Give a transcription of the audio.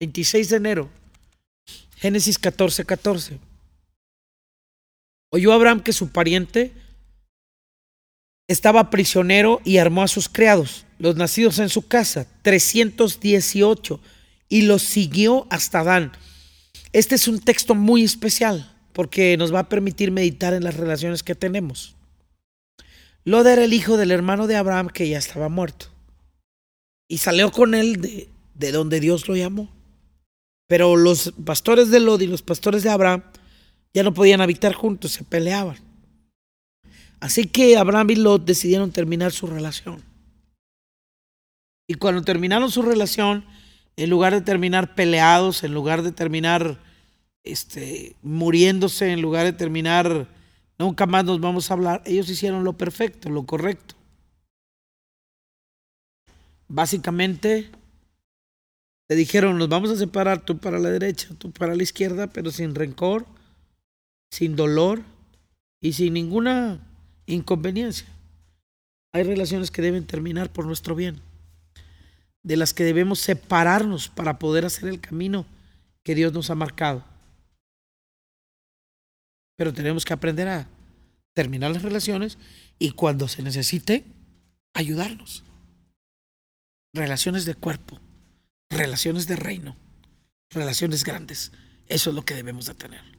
26 de enero. Génesis 14, 14. Oyó Abraham que su pariente estaba prisionero y armó a sus criados, los nacidos en su casa, 318, y los siguió hasta Dan. Este es un texto muy especial porque nos va a permitir meditar en las relaciones que tenemos. Loda era el hijo del hermano de Abraham que ya estaba muerto. Y salió con él de, de donde Dios lo llamó. Pero los pastores de Lod y los pastores de Abraham ya no podían habitar juntos, se peleaban. Así que Abraham y Lot decidieron terminar su relación. Y cuando terminaron su relación, en lugar de terminar peleados, en lugar de terminar este, muriéndose, en lugar de terminar nunca más nos vamos a hablar, ellos hicieron lo perfecto, lo correcto. Básicamente, le dijeron, nos vamos a separar tú para la derecha, tú para la izquierda, pero sin rencor, sin dolor y sin ninguna inconveniencia. Hay relaciones que deben terminar por nuestro bien, de las que debemos separarnos para poder hacer el camino que Dios nos ha marcado. Pero tenemos que aprender a terminar las relaciones y cuando se necesite, ayudarnos. Relaciones de cuerpo, relaciones de reino, relaciones grandes. Eso es lo que debemos de tener.